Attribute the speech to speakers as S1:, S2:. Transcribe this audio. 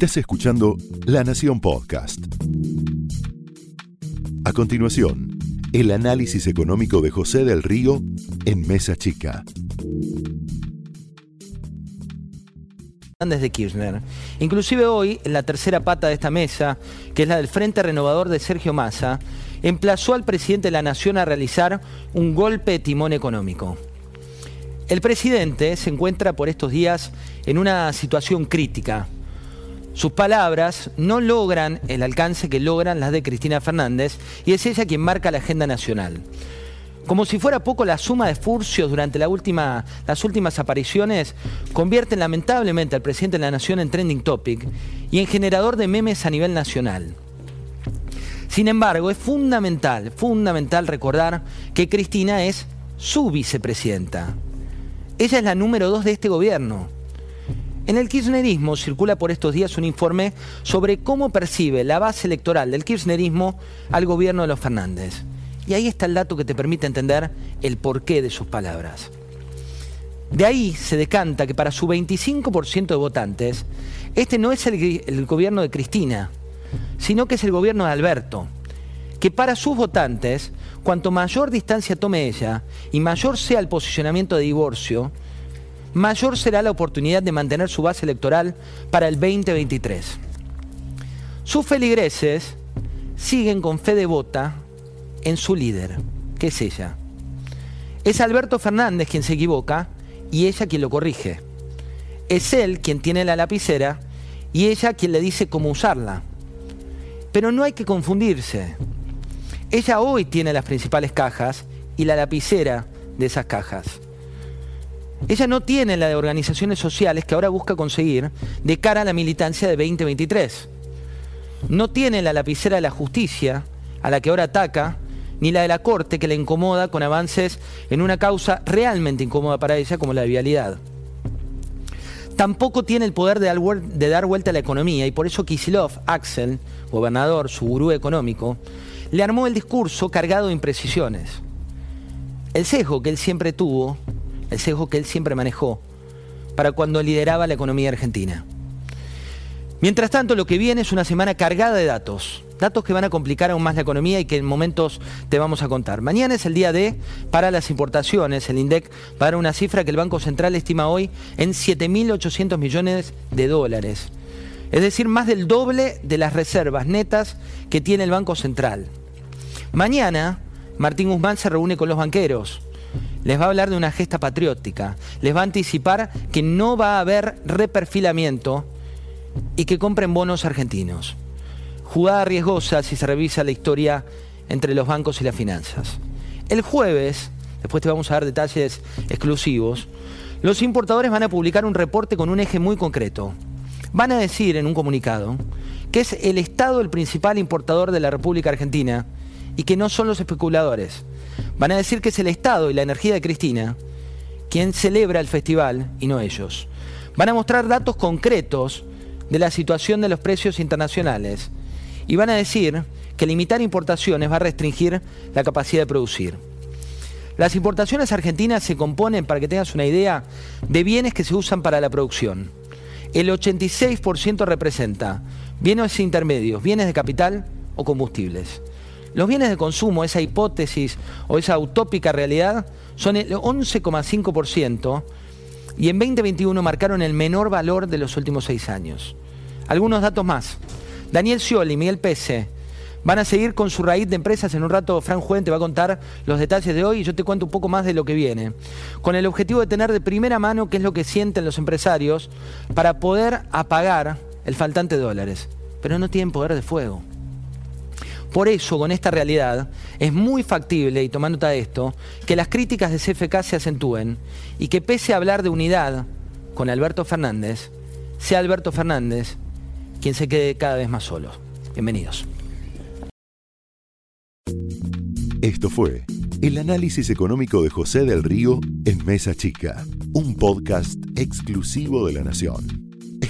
S1: Estás escuchando La Nación Podcast. A continuación, el análisis económico de José del Río en Mesa Chica.
S2: de Kirchner. Inclusive hoy, en la tercera pata de esta mesa, que es la del Frente Renovador de Sergio Massa, emplazó al presidente de la Nación a realizar un golpe de timón económico. El presidente se encuentra por estos días en una situación crítica. Sus palabras no logran el alcance que logran las de Cristina Fernández y es ella quien marca la agenda nacional. Como si fuera poco, la suma de furcios durante las últimas apariciones convierten lamentablemente al presidente de la Nación en trending topic y en generador de memes a nivel nacional. Sin embargo, es fundamental, fundamental recordar que Cristina es su vicepresidenta. Ella es la número dos de este gobierno. En el kirchnerismo circula por estos días un informe sobre cómo percibe la base electoral del kirchnerismo al gobierno de los Fernández. Y ahí está el dato que te permite entender el porqué de sus palabras. De ahí se decanta que para su 25% de votantes, este no es el, el, gobierno de Cristina, sino que es el gobierno de Alberto. Que para sus votantes, cuanto mayor distancia tome ella y mayor sea el posicionamiento de divorcio, mayor será la oportunidad de mantener su base electoral para el 2023. Sus feligreses siguen con fe devota en su líder, que es ella. Es Alberto Fernández quien se equivoca y ella quien lo corrige. Es él quien tiene la lapicera y ella quien le dice cómo usarla. Pero no hay que confundirse. Ella hoy tiene las principales cajas y la lapicera de esas cajas. Ella no tiene la de organizaciones sociales que ahora busca conseguir de cara a la militancia de 2023. No tiene la lapicera de la justicia a la que ahora ataca ni la de la Corte que le incomoda con avances en una causa realmente incómoda para ella como la de vialidad. Tampoco tiene el poder de dar vuelta a la economía y por eso Kisilov, Axel, gobernador, su gurú económico, le armó el discurso cargado de imprecisiones. El sesgo que él siempre tuvo, el sesgo que él siempre manejó, para cuando lideraba la economía argentina. Mientras tanto, lo que viene es una semana cargada de datos. Datos que van a complicar aún más la economía y que en momentos te vamos a contar. Mañana es el día D para las importaciones. El INDEC va a dar una cifra que el Banco Central estima hoy en 7.800 millones de dólares. Es decir, más del doble de las reservas netas que tiene el Banco Central. Mañana, Martín Guzmán se reúne con los banqueros. Les va a hablar de una gesta patriótica. Les va a anticipar que no va a haber reperfilamiento y que compren bonos argentinos. Jugada riesgosa si se revisa la historia entre los bancos y las finanzas. El jueves, después te vamos a dar detalles exclusivos, los importadores van a publicar un reporte con un eje muy concreto. Van a decir en un comunicado que es el Estado el principal importador de la República Argentina y que no son los especuladores. Van a decir que es el Estado y la energía de Cristina quien celebra el festival y no ellos. Van a mostrar datos concretos de la situación de los precios internacionales y van a decir que limitar importaciones va a restringir la capacidad de producir. Las importaciones argentinas se componen, para que tengas una idea, de bienes que se usan para la producción. El 86% representa bienes intermedios, bienes de capital o combustibles. Los bienes de consumo, esa hipótesis o esa utópica realidad, son el 11,5% y en 2021 marcaron el menor valor de los últimos seis años. Algunos datos más. Daniel Scioli y Miguel Pese van a seguir con su raíz de empresas. En un rato, Fran Juven te va a contar los detalles de hoy y yo te cuento un poco más de lo que viene. Con el objetivo de tener de primera mano qué es lo que sienten los empresarios para poder apagar el faltante de dólares. Pero no tienen poder de fuego. Por eso, con esta realidad, es muy factible, y tomando nota de esto, que las críticas de CFK se acentúen y que pese a hablar de unidad con Alberto Fernández, sea Alberto Fernández quien se quede cada vez más solo. Bienvenidos.
S1: Esto fue el análisis económico de José del Río en Mesa Chica, un podcast exclusivo de La Nación.